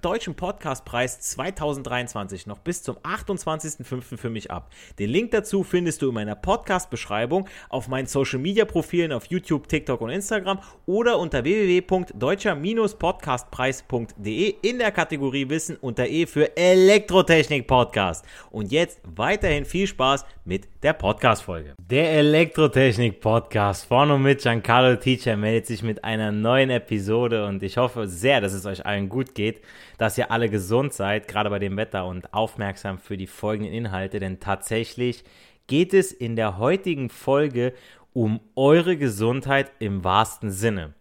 Deutschen Podcastpreis 2023 noch bis zum 28.05. für mich ab. Den Link dazu findest du in meiner Podcast-Beschreibung auf meinen Social-Media-Profilen auf YouTube, TikTok und Instagram oder unter www.deutscher-podcastpreis.de in der Kategorie Wissen unter E für Elektrotechnik Podcast. Und jetzt weiterhin viel Spaß mit der Podcast-Folge. Der Elektrotechnik Podcast von und mit Giancarlo Teacher meldet sich mit einer neuen Episode und ich hoffe sehr, dass es euch allen gut geht, dass ihr alle gesund seid, gerade bei dem Wetter und aufmerksam für die folgenden Inhalte, denn tatsächlich geht es in der heutigen Folge um eure Gesundheit im wahrsten Sinne.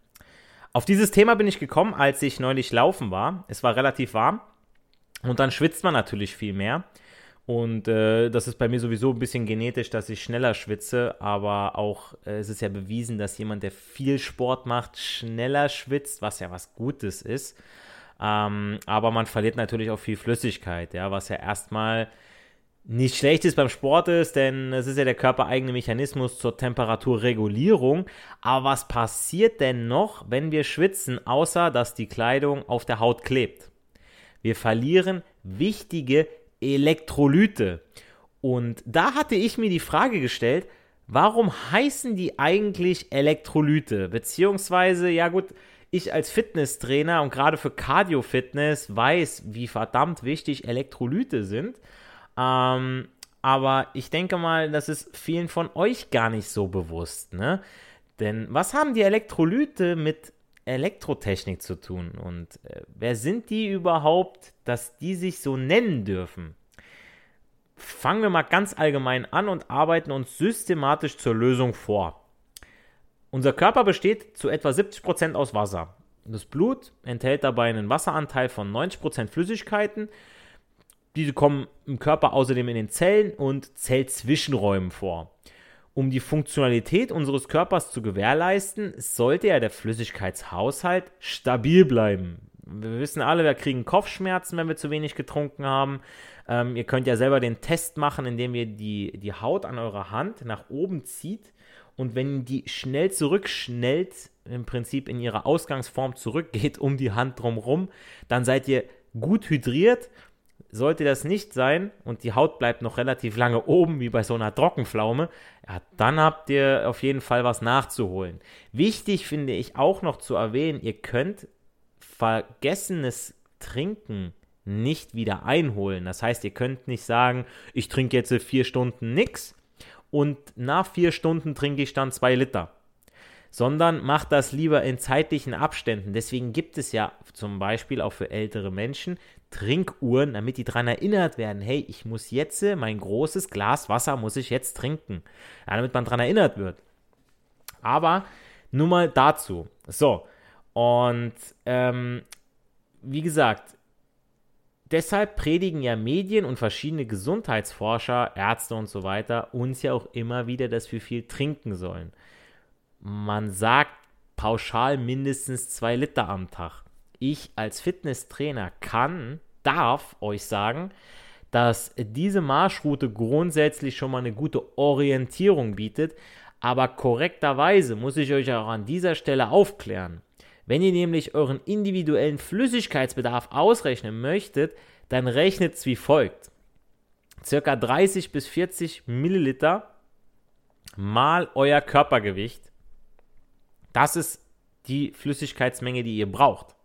Auf dieses Thema bin ich gekommen, als ich neulich laufen war. Es war relativ warm und dann schwitzt man natürlich viel mehr. Und äh, das ist bei mir sowieso ein bisschen genetisch, dass ich schneller schwitze, aber auch äh, es ist ja bewiesen, dass jemand, der viel Sport macht, schneller schwitzt, was ja was Gutes ist. Ähm, aber man verliert natürlich auch viel Flüssigkeit, ja, was ja erstmal nicht schlecht ist beim Sport ist, denn es ist ja der körpereigene Mechanismus zur Temperaturregulierung. Aber was passiert denn noch, wenn wir schwitzen, außer dass die Kleidung auf der Haut klebt? Wir verlieren wichtige Elektrolyte. Und da hatte ich mir die Frage gestellt, warum heißen die eigentlich Elektrolyte? Beziehungsweise, ja gut, ich als Fitnesstrainer und gerade für Cardio-Fitness weiß, wie verdammt wichtig Elektrolyte sind. Ähm, aber ich denke mal, das ist vielen von euch gar nicht so bewusst, ne? Denn was haben die Elektrolyte mit Elektrotechnik zu tun? Und äh, wer sind die überhaupt, dass die sich so nennen dürfen? Fangen wir mal ganz allgemein an und arbeiten uns systematisch zur Lösung vor. Unser Körper besteht zu etwa 70% aus Wasser. Das Blut enthält dabei einen Wasseranteil von 90% Flüssigkeiten. Diese kommen im Körper außerdem in den Zellen und Zellzwischenräumen vor. Um die Funktionalität unseres Körpers zu gewährleisten, sollte ja der Flüssigkeitshaushalt stabil bleiben. Wir wissen alle, wir kriegen Kopfschmerzen, wenn wir zu wenig getrunken haben. Ähm, ihr könnt ja selber den Test machen, indem ihr die, die Haut an eurer Hand nach oben zieht und wenn die schnell zurückschnellt, im Prinzip in ihre Ausgangsform zurückgeht um die Hand drumherum, dann seid ihr gut hydriert. Sollte das nicht sein und die Haut bleibt noch relativ lange oben, wie bei so einer Trockenpflaume, ja, dann habt ihr auf jeden Fall was nachzuholen. Wichtig finde ich auch noch zu erwähnen, ihr könnt vergessenes Trinken nicht wieder einholen. Das heißt, ihr könnt nicht sagen, ich trinke jetzt vier Stunden nichts und nach vier Stunden trinke ich dann zwei Liter. Sondern macht das lieber in zeitlichen Abständen. Deswegen gibt es ja zum Beispiel auch für ältere Menschen Trinkuhren, damit die daran erinnert werden, hey, ich muss jetzt mein großes Glas Wasser muss ich jetzt trinken. Ja, damit man daran erinnert wird. Aber nur mal dazu. So, und ähm, wie gesagt, deshalb predigen ja Medien und verschiedene Gesundheitsforscher, Ärzte und so weiter uns ja auch immer wieder, dass wir viel trinken sollen. Man sagt pauschal mindestens zwei Liter am Tag. Ich als Fitnesstrainer kann, darf euch sagen, dass diese Marschroute grundsätzlich schon mal eine gute Orientierung bietet, aber korrekterweise muss ich euch auch an dieser Stelle aufklären. Wenn ihr nämlich euren individuellen Flüssigkeitsbedarf ausrechnen möchtet, dann rechnet es wie folgt. Circa 30 bis 40 Milliliter mal euer Körpergewicht. Das ist die Flüssigkeitsmenge, die ihr braucht.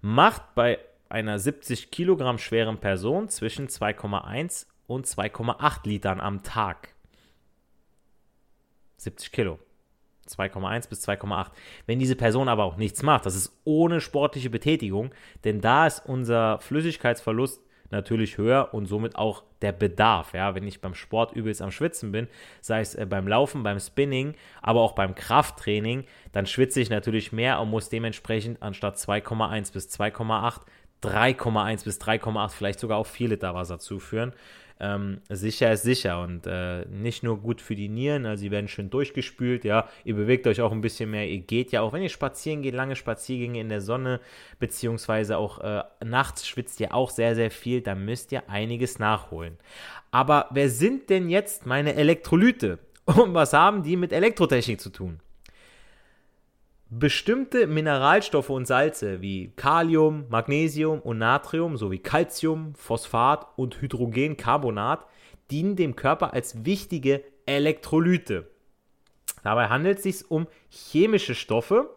Macht bei einer 70 Kilogramm schweren Person zwischen 2,1 und 2,8 Litern am Tag. 70 Kilo. 2,1 bis 2,8. Wenn diese Person aber auch nichts macht, das ist ohne sportliche Betätigung, denn da ist unser Flüssigkeitsverlust natürlich höher und somit auch der Bedarf. Ja, wenn ich beim Sport übelst am Schwitzen bin, sei es äh, beim Laufen, beim Spinning, aber auch beim Krafttraining, dann schwitze ich natürlich mehr und muss dementsprechend anstatt 2,1 bis 2,8 3,1 bis 3,8, vielleicht sogar auch 4 Liter Wasser zuführen. Ähm, sicher ist sicher und äh, nicht nur gut für die Nieren, also sie werden schön durchgespült, ja, ihr bewegt euch auch ein bisschen mehr, ihr geht ja auch, wenn ihr spazieren geht, lange Spaziergänge in der Sonne, beziehungsweise auch äh, nachts schwitzt ihr auch sehr, sehr viel, da müsst ihr einiges nachholen. Aber wer sind denn jetzt meine Elektrolyte? Und was haben die mit Elektrotechnik zu tun? Bestimmte Mineralstoffe und Salze wie Kalium, Magnesium und Natrium sowie Calcium, Phosphat und Hydrogencarbonat dienen dem Körper als wichtige Elektrolyte. Dabei handelt es sich um chemische Stoffe,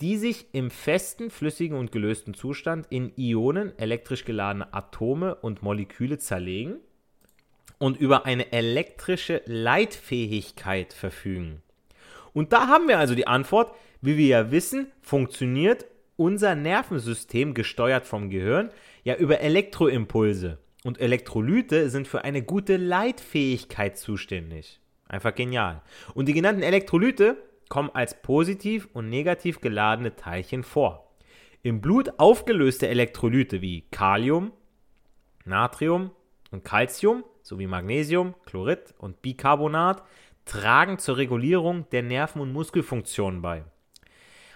die sich im festen, flüssigen und gelösten Zustand in Ionen, elektrisch geladene Atome und Moleküle zerlegen und über eine elektrische Leitfähigkeit verfügen. Und da haben wir also die Antwort, wie wir ja wissen, funktioniert unser Nervensystem, gesteuert vom Gehirn, ja über Elektroimpulse. Und Elektrolyte sind für eine gute Leitfähigkeit zuständig. Einfach genial. Und die genannten Elektrolyte kommen als positiv und negativ geladene Teilchen vor. Im Blut aufgelöste Elektrolyte wie Kalium, Natrium und Calcium sowie Magnesium, Chlorid und Bicarbonat tragen zur Regulierung der Nerven- und Muskelfunktionen bei.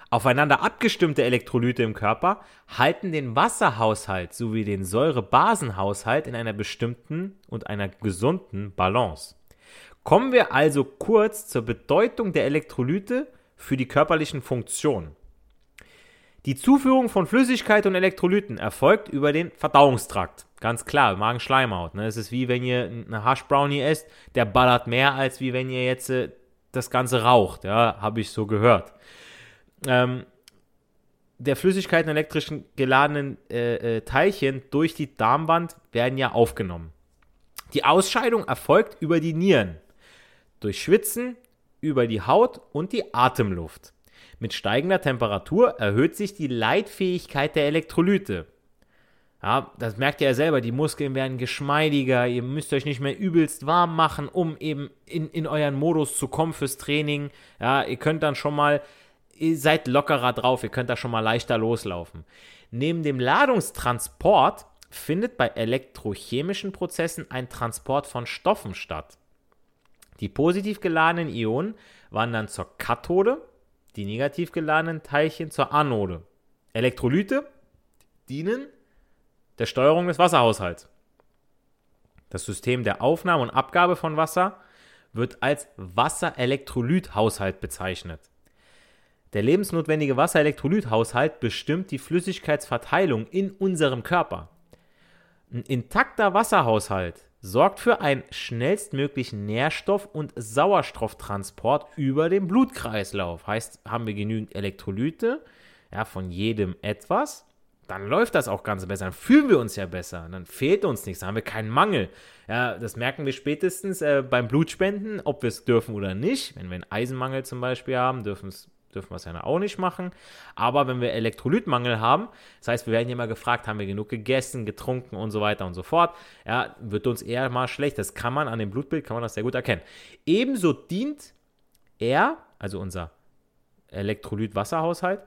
Aufeinander abgestimmte Elektrolyte im Körper halten den Wasserhaushalt sowie den Säurebasenhaushalt in einer bestimmten und einer gesunden Balance. Kommen wir also kurz zur Bedeutung der Elektrolyte für die körperlichen Funktionen. Die Zuführung von Flüssigkeit und Elektrolyten erfolgt über den Verdauungstrakt. Ganz klar, Magenschleimhaut. Ne? Es ist wie wenn ihr eine Hash-Brownie esst, der ballert mehr, als wie wenn ihr jetzt äh, das Ganze raucht. Ja, habe ich so gehört. Ähm, der Flüssigkeiten elektrischen geladenen äh, äh, Teilchen durch die Darmwand werden ja aufgenommen. Die Ausscheidung erfolgt über die Nieren, durch Schwitzen, über die Haut und die Atemluft. Mit steigender Temperatur erhöht sich die Leitfähigkeit der Elektrolyte. Ja, das merkt ihr ja selber, die Muskeln werden geschmeidiger, ihr müsst euch nicht mehr übelst warm machen, um eben in, in euren Modus zu kommen fürs Training. Ja, ihr könnt dann schon mal, ihr seid lockerer drauf, ihr könnt da schon mal leichter loslaufen. Neben dem Ladungstransport findet bei elektrochemischen Prozessen ein Transport von Stoffen statt. Die positiv geladenen Ionen wandern zur Kathode die negativ geladenen Teilchen zur Anode. Elektrolyte dienen der Steuerung des Wasserhaushalts. Das System der Aufnahme und Abgabe von Wasser wird als Wasserelektrolythaushalt bezeichnet. Der lebensnotwendige Wasserelektrolythaushalt bestimmt die Flüssigkeitsverteilung in unserem Körper. Ein intakter Wasserhaushalt sorgt für einen schnellstmöglichen Nährstoff- und Sauerstofftransport über den Blutkreislauf. Heißt, haben wir genügend Elektrolyte, ja, von jedem etwas, dann läuft das auch ganz besser, dann fühlen wir uns ja besser, dann fehlt uns nichts, dann haben wir keinen Mangel. Ja, das merken wir spätestens äh, beim Blutspenden, ob wir es dürfen oder nicht. Wenn wir einen Eisenmangel zum Beispiel haben, dürfen es dürfen wir es ja auch nicht machen. Aber wenn wir Elektrolytmangel haben, das heißt, wir werden ja mal gefragt, haben wir genug gegessen, getrunken und so weiter und so fort, ja, wird uns eher mal schlecht. Das kann man an dem Blutbild, kann man das sehr gut erkennen. Ebenso dient er, also unser Elektrolyt-Wasserhaushalt,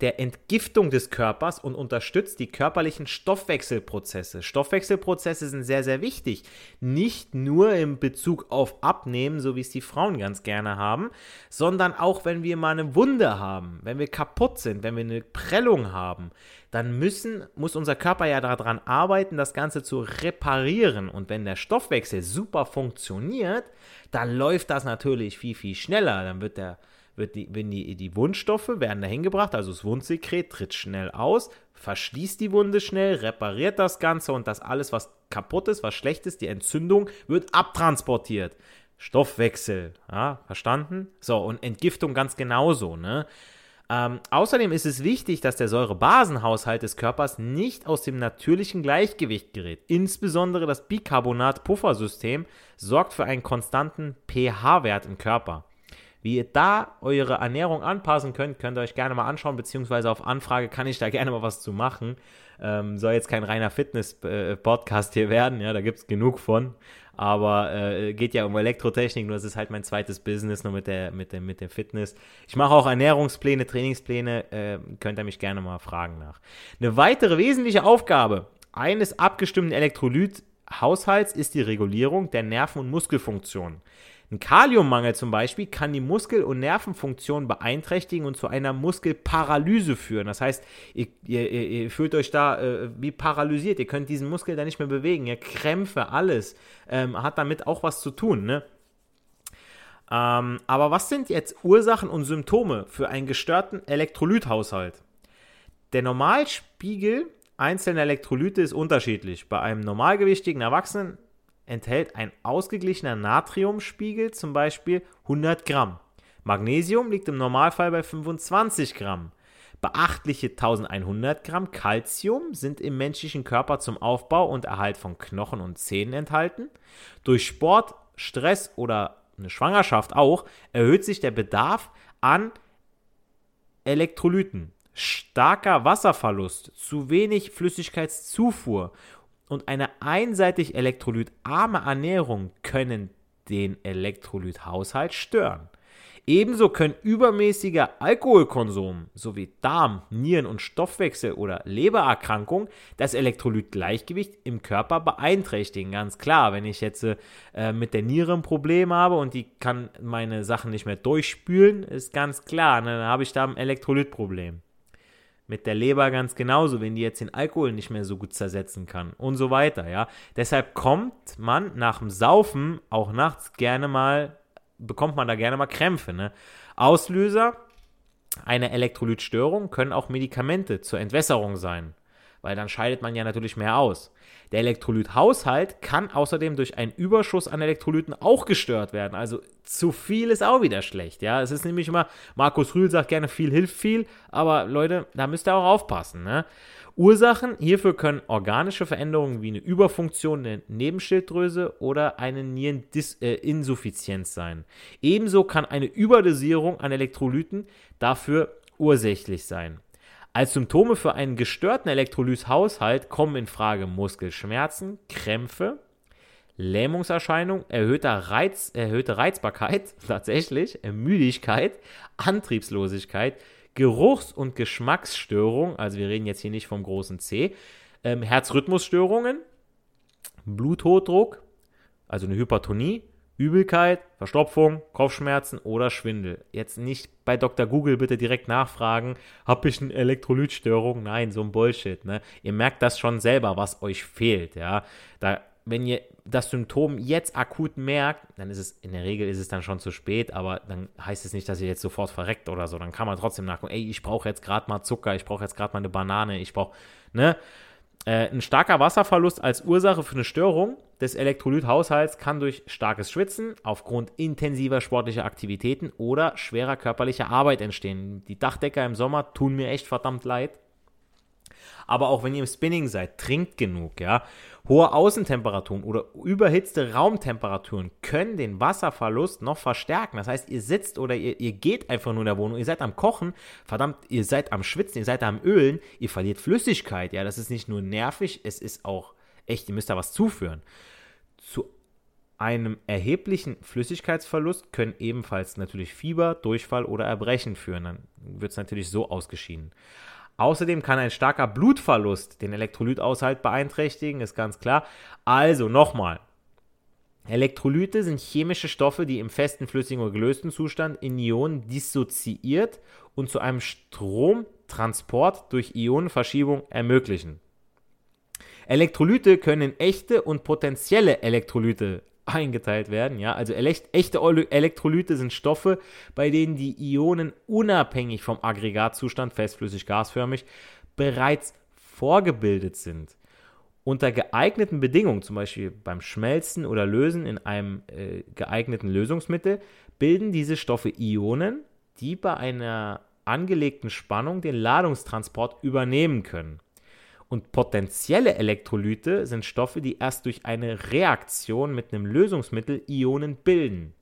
der Entgiftung des Körpers und unterstützt die körperlichen Stoffwechselprozesse. Stoffwechselprozesse sind sehr, sehr wichtig. Nicht nur im Bezug auf Abnehmen, so wie es die Frauen ganz gerne haben, sondern auch, wenn wir mal eine Wunde haben, wenn wir kaputt sind, wenn wir eine Prellung haben, dann müssen, muss unser Körper ja daran arbeiten, das Ganze zu reparieren. Und wenn der Stoffwechsel super funktioniert, dann läuft das natürlich viel, viel schneller. Dann wird der wird die, wenn die, die Wundstoffe werden dahin gebracht, also das Wundsekret tritt schnell aus, verschließt die Wunde schnell, repariert das Ganze und das alles, was kaputt ist, was schlecht ist, die Entzündung, wird abtransportiert. Stoffwechsel, ja, verstanden? So, und Entgiftung ganz genauso, ne? Ähm, außerdem ist es wichtig, dass der Säurebasenhaushalt des Körpers nicht aus dem natürlichen Gleichgewicht gerät. Insbesondere das Bicarbonat-Puffersystem sorgt für einen konstanten pH-Wert im Körper. Wie ihr da eure Ernährung anpassen könnt, könnt ihr euch gerne mal anschauen, beziehungsweise auf Anfrage kann ich da gerne mal was zu machen. Ähm, soll jetzt kein reiner Fitness-Podcast hier werden, ja, da gibt es genug von. Aber äh, geht ja um Elektrotechnik, nur es ist halt mein zweites Business, nur mit der, mit der, mit der Fitness. Ich mache auch Ernährungspläne, Trainingspläne, äh, könnt ihr mich gerne mal fragen nach. Eine weitere wesentliche Aufgabe eines abgestimmten Elektrolythaushalts ist die Regulierung der Nerven- und Muskelfunktion. Ein Kaliummangel zum Beispiel kann die Muskel- und Nervenfunktion beeinträchtigen und zu einer Muskelparalyse führen. Das heißt, ihr, ihr, ihr fühlt euch da äh, wie paralysiert. Ihr könnt diesen Muskel da nicht mehr bewegen. Ihr Krämpfe, alles. Ähm, hat damit auch was zu tun. Ne? Ähm, aber was sind jetzt Ursachen und Symptome für einen gestörten Elektrolythaushalt? Der Normalspiegel einzelner Elektrolyte ist unterschiedlich. Bei einem normalgewichtigen Erwachsenen enthält ein ausgeglichener Natriumspiegel zum Beispiel 100 Gramm. Magnesium liegt im Normalfall bei 25 Gramm. Beachtliche 1100 Gramm Calcium sind im menschlichen Körper zum Aufbau und Erhalt von Knochen und Zähnen enthalten. Durch Sport, Stress oder eine Schwangerschaft auch erhöht sich der Bedarf an Elektrolyten. Starker Wasserverlust, zu wenig Flüssigkeitszufuhr und eine einseitig elektrolytarme Ernährung können den Elektrolythaushalt stören. Ebenso können übermäßiger Alkoholkonsum sowie Darm-, Nieren- und Stoffwechsel- oder Lebererkrankungen das Elektrolytgleichgewicht im Körper beeinträchtigen. Ganz klar, wenn ich jetzt äh, mit der Niere ein Problem habe und die kann meine Sachen nicht mehr durchspülen, ist ganz klar, ne, dann habe ich da ein Elektrolytproblem. Mit der Leber ganz genauso, wenn die jetzt den Alkohol nicht mehr so gut zersetzen kann und so weiter, ja. Deshalb kommt man nach dem Saufen auch nachts gerne mal, bekommt man da gerne mal Krämpfe, ne. Auslöser einer Elektrolytstörung können auch Medikamente zur Entwässerung sein weil dann scheidet man ja natürlich mehr aus. Der Elektrolythaushalt kann außerdem durch einen Überschuss an Elektrolyten auch gestört werden. Also zu viel ist auch wieder schlecht. Ja, es ist nämlich immer, Markus Rühl sagt gerne, viel hilft viel, aber Leute, da müsst ihr auch aufpassen. Ne? Ursachen hierfür können organische Veränderungen wie eine Überfunktion der Nebenschilddrüse oder eine Niereninsuffizienz äh, sein. Ebenso kann eine Überdosierung an Elektrolyten dafür ursächlich sein. Als Symptome für einen gestörten Elektrolythaushalt kommen in Frage Muskelschmerzen, Krämpfe, Lähmungserscheinung, erhöhter Reiz, erhöhte Reizbarkeit, tatsächlich, Müdigkeit, Antriebslosigkeit, Geruchs- und Geschmacksstörung, also wir reden jetzt hier nicht vom großen C, ähm, Herzrhythmusstörungen, Bluthochdruck, also eine Hypertonie, Übelkeit, Verstopfung, Kopfschmerzen oder Schwindel. Jetzt nicht bei Dr. Google bitte direkt nachfragen, habe ich eine Elektrolytstörung? Nein, so ein Bullshit. Ne? Ihr merkt das schon selber, was euch fehlt. Ja? Da, wenn ihr das Symptom jetzt akut merkt, dann ist es, in der Regel ist es dann schon zu spät, aber dann heißt es nicht, dass ihr jetzt sofort verreckt oder so. Dann kann man trotzdem nachgucken, ey, ich brauche jetzt gerade mal Zucker, ich brauche jetzt gerade mal eine Banane, ich brauche, ne? Äh, ein starker Wasserverlust als Ursache für eine Störung des Elektrolythaushalts kann durch starkes Schwitzen aufgrund intensiver sportlicher Aktivitäten oder schwerer körperlicher Arbeit entstehen. Die Dachdecker im Sommer tun mir echt verdammt leid. Aber auch wenn ihr im Spinning seid, trinkt genug, ja. Hohe Außentemperaturen oder überhitzte Raumtemperaturen können den Wasserverlust noch verstärken. Das heißt, ihr sitzt oder ihr, ihr geht einfach nur in der Wohnung, ihr seid am Kochen, verdammt, ihr seid am Schwitzen, ihr seid am Ölen, ihr verliert Flüssigkeit, ja. Das ist nicht nur nervig, es ist auch echt, ihr müsst da was zuführen. Zu einem erheblichen Flüssigkeitsverlust können ebenfalls natürlich Fieber, Durchfall oder Erbrechen führen. Dann wird es natürlich so ausgeschieden. Außerdem kann ein starker Blutverlust den Elektrolythaushalt beeinträchtigen, ist ganz klar. Also nochmal. Elektrolyte sind chemische Stoffe, die im festen, flüssigen oder gelösten Zustand in Ionen dissoziiert und zu einem Stromtransport durch Ionenverschiebung ermöglichen. Elektrolyte können echte und potenzielle Elektrolyte eingeteilt werden. Ja? Also echte Elektrolyte sind Stoffe, bei denen die Ionen unabhängig vom Aggregatzustand, festflüssig, gasförmig, bereits vorgebildet sind. Unter geeigneten Bedingungen, zum Beispiel beim Schmelzen oder Lösen in einem äh, geeigneten Lösungsmittel, bilden diese Stoffe Ionen, die bei einer angelegten Spannung den Ladungstransport übernehmen können. Und potenzielle Elektrolyte sind Stoffe, die erst durch eine Reaktion mit einem Lösungsmittel Ionen bilden.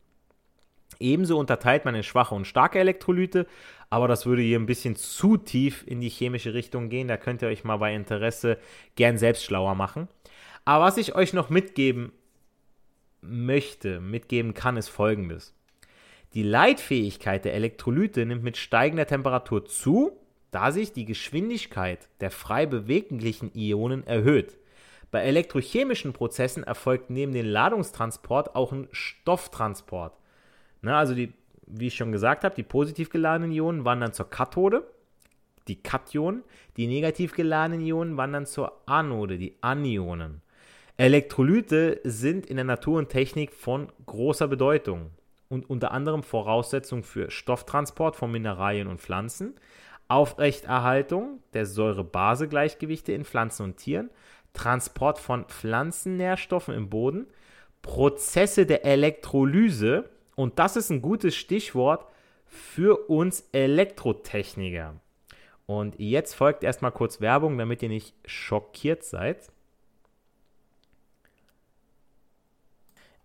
Ebenso unterteilt man in schwache und starke Elektrolyte, aber das würde hier ein bisschen zu tief in die chemische Richtung gehen. Da könnt ihr euch mal bei Interesse gern selbst schlauer machen. Aber was ich euch noch mitgeben möchte, mitgeben kann, ist folgendes. Die Leitfähigkeit der Elektrolyte nimmt mit steigender Temperatur zu, da sich die Geschwindigkeit der frei beweglichen Ionen erhöht. Bei elektrochemischen Prozessen erfolgt neben dem Ladungstransport auch ein Stofftransport. Ne, also die, wie ich schon gesagt habe, die positiv geladenen Ionen wandern zur Kathode, die Kationen, die negativ geladenen Ionen wandern zur Anode, die Anionen. Elektrolyte sind in der Natur und Technik von großer Bedeutung und unter anderem Voraussetzung für Stofftransport von Mineralien und Pflanzen, Aufrechterhaltung der Säure-Base-Gleichgewichte in Pflanzen und Tieren, Transport von Pflanzennährstoffen im Boden, Prozesse der Elektrolyse, und das ist ein gutes Stichwort für uns Elektrotechniker. Und jetzt folgt erstmal kurz Werbung, damit ihr nicht schockiert seid.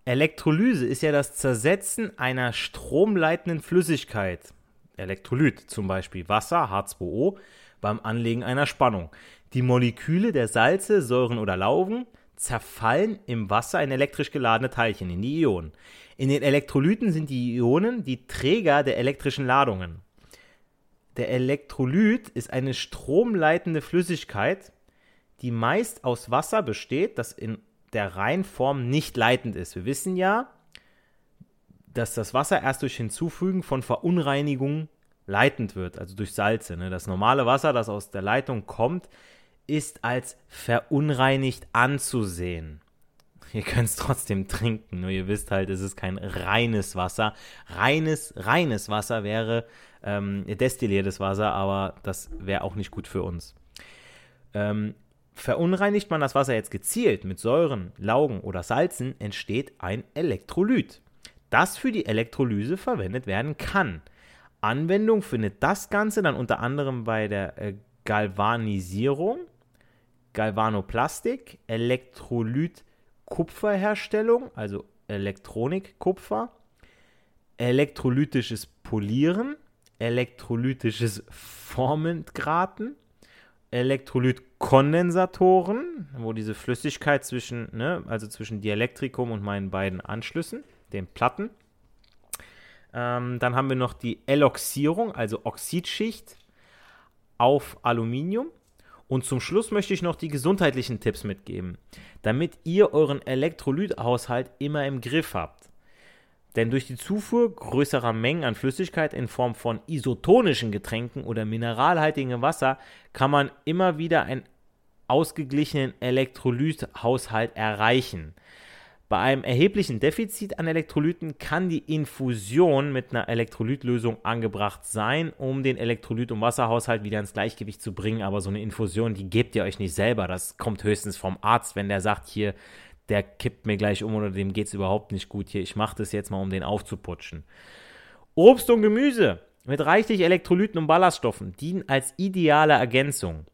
Elektrolyse ist ja das Zersetzen einer stromleitenden Flüssigkeit. Elektrolyt, zum Beispiel Wasser, H2O, beim Anlegen einer Spannung. Die Moleküle der Salze, Säuren oder Laugen zerfallen im Wasser in elektrisch geladene Teilchen, in die Ionen. In den Elektrolyten sind die Ionen die Träger der elektrischen Ladungen. Der Elektrolyt ist eine stromleitende Flüssigkeit, die meist aus Wasser besteht, das in der Reinform nicht leitend ist. Wir wissen ja, dass das Wasser erst durch Hinzufügen von Verunreinigungen leitend wird, also durch Salze. Ne? Das normale Wasser, das aus der Leitung kommt, ist als verunreinigt anzusehen. Ihr könnt es trotzdem trinken, nur ihr wisst halt, es ist kein reines Wasser. Reines, reines Wasser wäre ähm, destilliertes Wasser, aber das wäre auch nicht gut für uns. Ähm, verunreinigt man das Wasser jetzt gezielt mit Säuren, Laugen oder Salzen, entsteht ein Elektrolyt, das für die Elektrolyse verwendet werden kann. Anwendung findet das Ganze dann unter anderem bei der äh, Galvanisierung, Galvanoplastik, Elektrolyt Kupferherstellung, also Elektronikkupfer, elektrolytisches Polieren, elektrolytisches Formengraten, Elektrolytkondensatoren, wo diese Flüssigkeit zwischen, ne, also zwischen Dielektrikum und meinen beiden Anschlüssen, den Platten. Ähm, dann haben wir noch die Eloxierung, also Oxidschicht auf Aluminium. Und zum Schluss möchte ich noch die gesundheitlichen Tipps mitgeben, damit ihr euren Elektrolythaushalt immer im Griff habt. Denn durch die Zufuhr größerer Mengen an Flüssigkeit in Form von isotonischen Getränken oder mineralhaltigem Wasser kann man immer wieder einen ausgeglichenen Elektrolythaushalt erreichen. Bei einem erheblichen Defizit an Elektrolyten kann die Infusion mit einer Elektrolytlösung angebracht sein, um den Elektrolyt- und Wasserhaushalt wieder ins Gleichgewicht zu bringen. Aber so eine Infusion, die gebt ihr euch nicht selber. Das kommt höchstens vom Arzt, wenn der sagt, hier, der kippt mir gleich um oder dem geht es überhaupt nicht gut hier. Ich mache das jetzt mal, um den aufzuputschen. Obst und Gemüse mit reichlich Elektrolyten und Ballaststoffen dienen als ideale Ergänzung.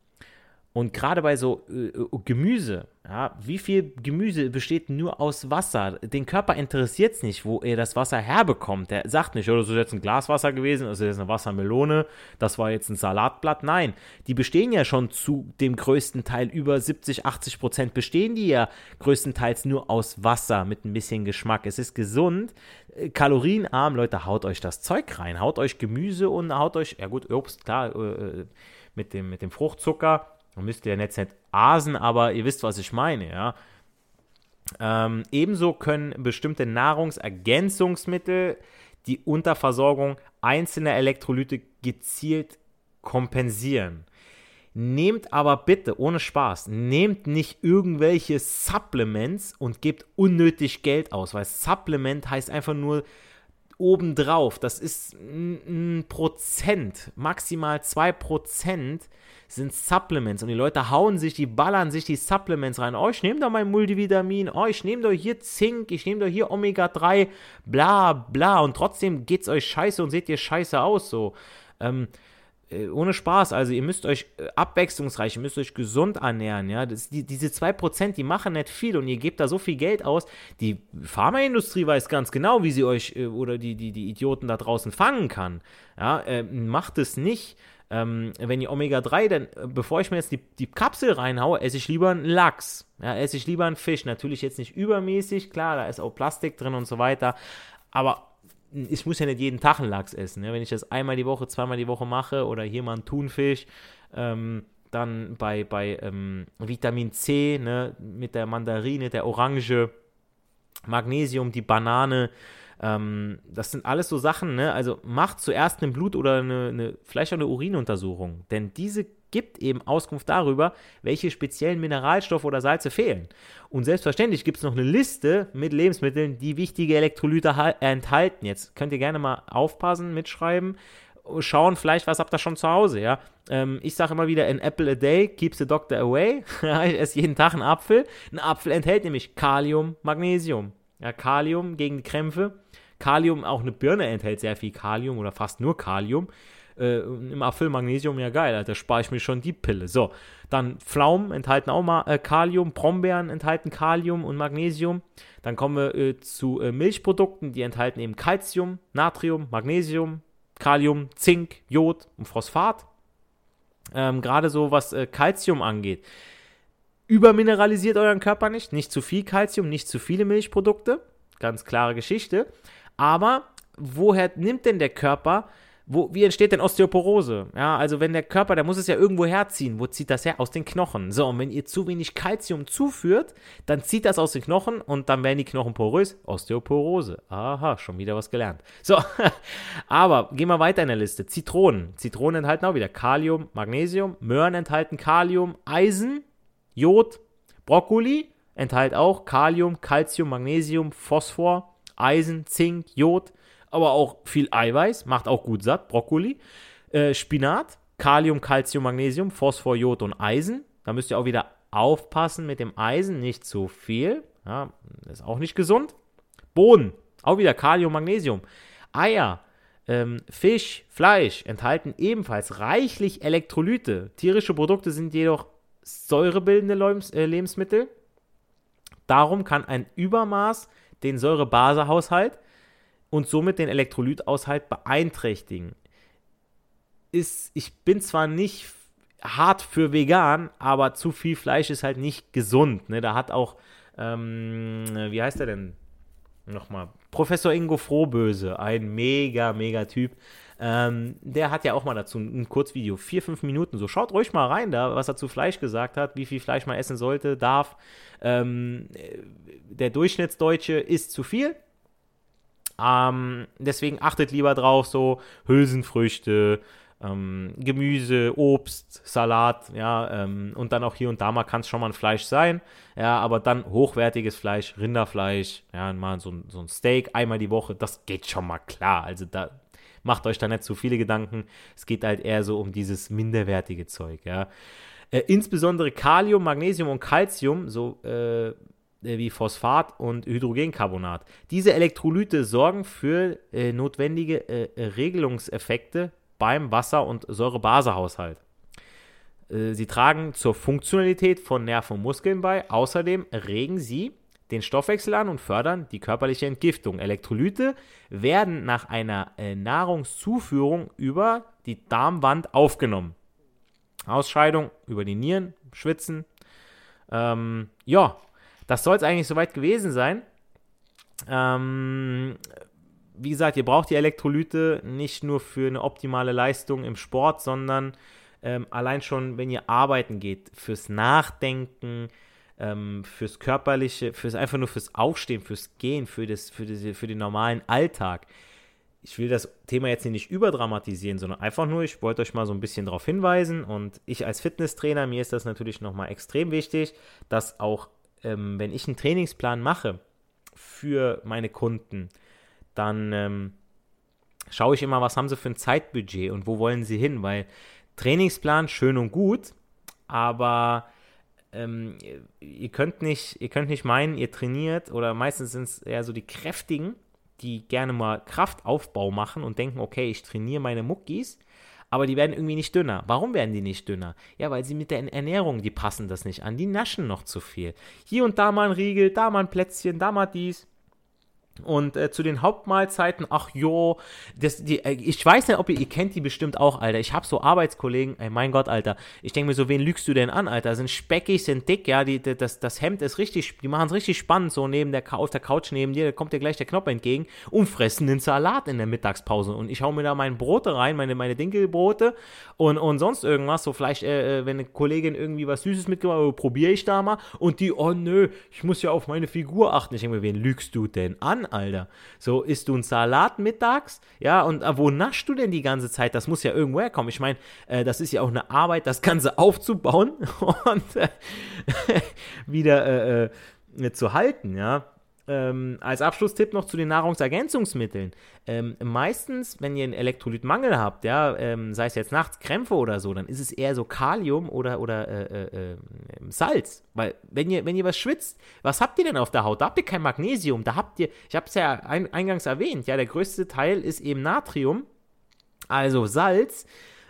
Und gerade bei so äh, äh, Gemüse, ja, wie viel Gemüse besteht nur aus Wasser? Den Körper interessiert es nicht, wo er das Wasser herbekommt. Der sagt nicht, oh, das ist jetzt ein Glas Wasser gewesen, ist jetzt eine Wassermelone, das war jetzt ein Salatblatt. Nein, die bestehen ja schon zu dem größten Teil, über 70, 80 Prozent bestehen die ja größtenteils nur aus Wasser mit ein bisschen Geschmack. Es ist gesund, äh, kalorienarm. Leute, haut euch das Zeug rein, haut euch Gemüse und haut euch, ja gut, Obst, klar, äh, mit, dem, mit dem Fruchtzucker man müsste ja jetzt nicht asen, aber ihr wisst, was ich meine, ja. Ähm, ebenso können bestimmte Nahrungsergänzungsmittel die Unterversorgung einzelner Elektrolyte gezielt kompensieren. Nehmt aber bitte, ohne Spaß, nehmt nicht irgendwelche Supplements und gebt unnötig Geld aus, weil Supplement heißt einfach nur obendrauf. Das ist ein Prozent, maximal zwei Prozent sind Supplements und die Leute hauen sich, die ballern sich die Supplements rein. Oh, ich nehme da mein Multivitamin, oh, ich nehme da hier Zink, ich nehme da hier Omega-3, bla bla und trotzdem geht's euch scheiße und seht ihr scheiße aus so. Ähm, äh, ohne Spaß, also ihr müsst euch äh, abwechslungsreich, ihr müsst euch gesund ernähren, ja. Das, die, diese 2%, die machen nicht viel und ihr gebt da so viel Geld aus. Die Pharmaindustrie weiß ganz genau, wie sie euch äh, oder die, die, die Idioten da draußen fangen kann. Ja, äh, macht es nicht. Ähm, wenn ihr Omega-3, dann äh, bevor ich mir jetzt die, die Kapsel reinhaue, esse ich lieber einen Lachs. Ja, esse ich lieber einen Fisch. Natürlich jetzt nicht übermäßig, klar, da ist auch Plastik drin und so weiter. Aber ich muss ja nicht jeden Tag einen Lachs essen. Ne? Wenn ich das einmal die Woche, zweimal die Woche mache oder hier mal einen Thunfisch, ähm, dann bei, bei ähm, Vitamin C, ne, mit der Mandarine, der Orange, Magnesium, die Banane, ähm, das sind alles so Sachen, ne? Also macht zuerst ein Blut oder eine, eine, vielleicht auch eine Urinuntersuchung, denn diese gibt eben Auskunft darüber, welche speziellen Mineralstoffe oder Salze fehlen. Und selbstverständlich gibt es noch eine Liste mit Lebensmitteln, die wichtige Elektrolyte enthalten. Jetzt könnt ihr gerne mal aufpassen, mitschreiben, schauen, vielleicht was habt ihr schon zu Hause, ja. Ähm, ich sage immer wieder, an apple a day keeps the doctor away. ich esse jeden Tag einen Apfel. Ein Apfel enthält nämlich Kalium, Magnesium. Ja, Kalium gegen die Krämpfe. Kalium, auch eine Birne enthält sehr viel Kalium oder fast nur Kalium äh, im Apfel Magnesium, ja geil, da spare ich mir schon die Pille. So, dann Pflaumen enthalten auch mal äh, Kalium, Brombeeren enthalten Kalium und Magnesium. Dann kommen wir äh, zu äh, Milchprodukten, die enthalten eben Calcium, Natrium, Magnesium, Kalium, Zink, Jod und Phosphat. Ähm, Gerade so was äh, Calcium angeht. Übermineralisiert euren Körper nicht, nicht zu viel Calcium, nicht zu viele Milchprodukte, ganz klare Geschichte. Aber woher nimmt denn der Körper wo, wie entsteht denn Osteoporose? Ja, also wenn der Körper, der muss es ja irgendwo herziehen. Wo zieht das her? Aus den Knochen. So, und wenn ihr zu wenig Kalzium zuführt, dann zieht das aus den Knochen und dann werden die Knochen porös. Osteoporose. Aha, schon wieder was gelernt. So, aber gehen wir weiter in der Liste. Zitronen. Zitronen enthalten auch wieder Kalium, Magnesium. Möhren enthalten Kalium, Eisen, Jod. Brokkoli enthält auch Kalium, Calcium, Magnesium, Phosphor, Eisen, Zink, Jod aber auch viel Eiweiß, macht auch gut satt, Brokkoli. Äh, Spinat, Kalium, Calcium, Magnesium, Phosphor, Jod und Eisen. Da müsst ihr auch wieder aufpassen mit dem Eisen, nicht zu viel. Ja, ist auch nicht gesund. Bohnen, auch wieder Kalium, Magnesium. Eier, ähm, Fisch, Fleisch enthalten ebenfalls reichlich Elektrolyte. Tierische Produkte sind jedoch säurebildende äh, Lebensmittel. Darum kann ein Übermaß den Säurebasehaushalt und somit den Elektrolytaushalt beeinträchtigen. Ist, ich bin zwar nicht hart für vegan, aber zu viel Fleisch ist halt nicht gesund. Ne? Da hat auch, ähm, wie heißt er denn nochmal? Professor Ingo Frohböse, ein mega, mega Typ. Ähm, der hat ja auch mal dazu ein Kurzvideo, vier, fünf Minuten so. Schaut ruhig mal rein da, was er zu Fleisch gesagt hat, wie viel Fleisch man essen sollte, darf. Ähm, der Durchschnittsdeutsche isst zu viel, ähm, deswegen achtet lieber drauf, so Hülsenfrüchte, ähm, Gemüse, Obst, Salat, ja, ähm, und dann auch hier und da mal kann es schon mal ein Fleisch sein, ja, aber dann hochwertiges Fleisch, Rinderfleisch, ja, mal so, so ein Steak einmal die Woche, das geht schon mal klar. Also da macht euch da nicht zu viele Gedanken. Es geht halt eher so um dieses minderwertige Zeug, ja. Äh, insbesondere Kalium, Magnesium und Calcium, so äh, äh, wie Phosphat und Hydrogencarbonat. Diese Elektrolyte sorgen für äh, notwendige äh, Regelungseffekte beim Wasser- und Säurebasehaushalt. Äh, sie tragen zur Funktionalität von Nerven und Muskeln bei. Außerdem regen sie den Stoffwechsel an und fördern die körperliche Entgiftung. Elektrolyte werden nach einer äh, Nahrungszuführung über die Darmwand aufgenommen. Ausscheidung über die Nieren, Schwitzen. Ähm, ja, das soll es eigentlich soweit gewesen sein. Ähm, wie gesagt, ihr braucht die Elektrolyte nicht nur für eine optimale Leistung im Sport, sondern ähm, allein schon, wenn ihr arbeiten geht, fürs Nachdenken, ähm, fürs Körperliche, fürs einfach nur fürs Aufstehen, fürs Gehen, für, das, für, das, für den normalen Alltag. Ich will das Thema jetzt nicht überdramatisieren, sondern einfach nur, ich wollte euch mal so ein bisschen darauf hinweisen und ich als Fitnesstrainer, mir ist das natürlich nochmal extrem wichtig, dass auch ähm, wenn ich einen Trainingsplan mache für meine Kunden, dann ähm, schaue ich immer, was haben sie für ein Zeitbudget und wo wollen sie hin, weil Trainingsplan schön und gut, aber ähm, ihr könnt nicht, ihr könnt nicht meinen, ihr trainiert oder meistens sind es eher so die Kräftigen, die gerne mal Kraftaufbau machen und denken, okay, ich trainiere meine Muckis, aber die werden irgendwie nicht dünner. Warum werden die nicht dünner? Ja, weil sie mit der Ernährung, die passen das nicht an, die naschen noch zu viel. Hier und da mal ein Riegel, da mal ein Plätzchen, da mal dies. Und äh, zu den Hauptmahlzeiten, ach jo, das, die, äh, ich weiß nicht, ob ihr, ihr kennt die bestimmt auch, Alter. Ich habe so Arbeitskollegen, ey, mein Gott, Alter. Ich denke mir so, wen lügst du denn an, Alter? Sind speckig, sind dick, ja, die, die das, das Hemd ist richtig, die machen es richtig spannend, so neben der, auf der Couch neben dir, da kommt dir gleich der Knopf entgegen und fressen den Salat in der Mittagspause. Und ich hau mir da meine Brote rein, meine, meine Dinkelbrote und, und sonst irgendwas, so vielleicht, äh, äh wenn eine Kollegin irgendwie was Süßes mitgemacht hat, probiere ich da mal. Und die, oh nö, ich muss ja auf meine Figur achten. Ich denke mir, wen lügst du denn an, Alter. So, isst du einen Salat mittags? Ja, und äh, wo naschst du denn die ganze Zeit? Das muss ja irgendwo herkommen. Ich meine, äh, das ist ja auch eine Arbeit, das Ganze aufzubauen und äh, wieder äh, äh, zu halten, ja ähm, als Abschlusstipp noch zu den Nahrungsergänzungsmitteln. Ähm, meistens, wenn ihr einen Elektrolytmangel habt, ja, ähm, sei es jetzt nachts Krämpfe oder so, dann ist es eher so Kalium oder, oder äh, äh, ähm, Salz. Weil, wenn ihr, wenn ihr was schwitzt, was habt ihr denn auf der Haut? Da habt ihr kein Magnesium, da habt ihr, ich habe es ja ein, eingangs erwähnt, ja, der größte Teil ist eben Natrium, also Salz,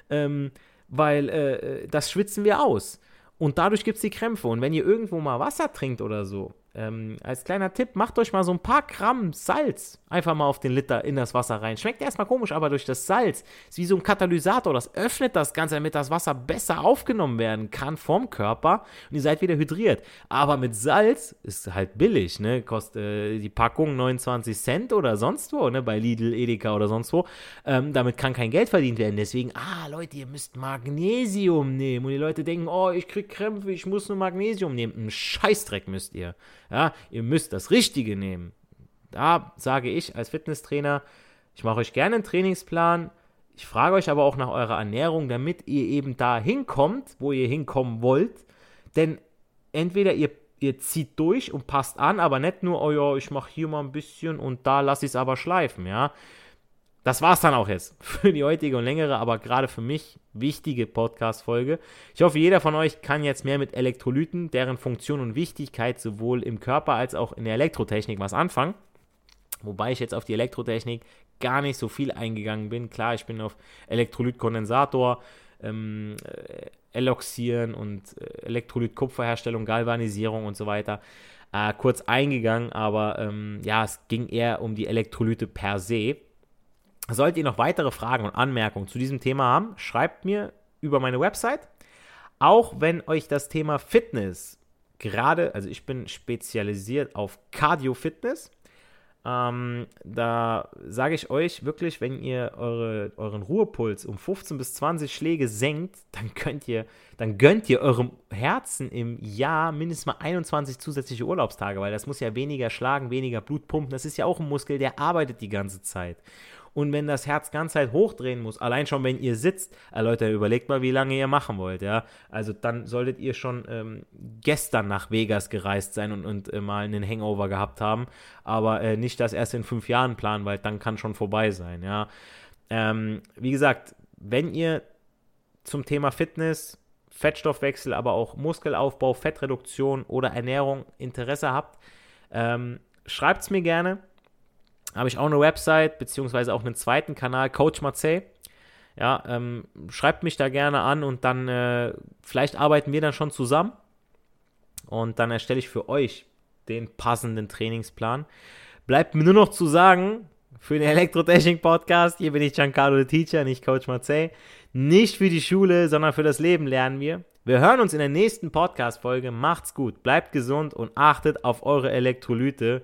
ähm, weil äh, das schwitzen wir aus. Und dadurch gibt es die Krämpfe. Und wenn ihr irgendwo mal Wasser trinkt oder so, ähm, als kleiner Tipp, macht euch mal so ein paar Gramm Salz einfach mal auf den Liter in das Wasser rein. Schmeckt erstmal komisch, aber durch das Salz ist wie so ein Katalysator. Das öffnet das Ganze, damit das Wasser besser aufgenommen werden kann vom Körper und ihr seid wieder hydriert. Aber mit Salz ist halt billig, ne? Kostet äh, die Packung 29 Cent oder sonst wo, ne? Bei Lidl, Edeka oder sonst wo. Ähm, damit kann kein Geld verdient werden. Deswegen, ah, Leute, ihr müsst Magnesium nehmen. Und die Leute denken, oh, ich krieg Krämpfe, ich muss nur Magnesium nehmen. Ein Scheißdreck müsst ihr. Ja, ihr müsst das Richtige nehmen. Da sage ich als Fitnesstrainer, ich mache euch gerne einen Trainingsplan. Ich frage euch aber auch nach eurer Ernährung, damit ihr eben da hinkommt, wo ihr hinkommen wollt. Denn entweder ihr, ihr zieht durch und passt an, aber nicht nur, oh ja, ich mache hier mal ein bisschen und da lasse ich es aber schleifen, ja. Das war es dann auch jetzt für die heutige und längere, aber gerade für mich wichtige Podcast-Folge. Ich hoffe, jeder von euch kann jetzt mehr mit Elektrolyten, deren Funktion und Wichtigkeit sowohl im Körper als auch in der Elektrotechnik was anfangen. Wobei ich jetzt auf die Elektrotechnik gar nicht so viel eingegangen bin. Klar, ich bin auf Elektrolytkondensator, ähm, äh, Eloxieren und äh, Elektrolyt-Kupferherstellung, Galvanisierung und so weiter äh, kurz eingegangen, aber ähm, ja, es ging eher um die Elektrolyte per se. Solltet ihr noch weitere Fragen und Anmerkungen zu diesem Thema haben, schreibt mir über meine Website. Auch wenn euch das Thema Fitness gerade, also ich bin spezialisiert auf Cardio-Fitness, ähm, da sage ich euch wirklich, wenn ihr eure, euren Ruhepuls um 15 bis 20 Schläge senkt, dann könnt ihr, dann gönnt ihr eurem Herzen im Jahr mindestens mal 21 zusätzliche Urlaubstage, weil das muss ja weniger schlagen, weniger Blut pumpen. Das ist ja auch ein Muskel, der arbeitet die ganze Zeit. Und wenn das Herz ganz Zeit hochdrehen muss, allein schon wenn ihr sitzt, äh, Leute, überlegt mal, wie lange ihr machen wollt, ja. Also dann solltet ihr schon ähm, gestern nach Vegas gereist sein und, und äh, mal einen Hangover gehabt haben, aber äh, nicht das erst in fünf Jahren planen, weil dann kann schon vorbei sein, ja. Ähm, wie gesagt, wenn ihr zum Thema Fitness, Fettstoffwechsel, aber auch Muskelaufbau, Fettreduktion oder Ernährung Interesse habt, ähm, schreibt es mir gerne habe ich auch eine Website, beziehungsweise auch einen zweiten Kanal, Coach Marseille. Ja, ähm, schreibt mich da gerne an und dann äh, vielleicht arbeiten wir dann schon zusammen und dann erstelle ich für euch den passenden Trainingsplan. Bleibt mir nur noch zu sagen, für den Elektrotechnik-Podcast, hier bin ich Giancarlo the Teacher, nicht Coach Marseille. Nicht für die Schule, sondern für das Leben lernen wir. Wir hören uns in der nächsten Podcast-Folge. Macht's gut, bleibt gesund und achtet auf eure Elektrolyte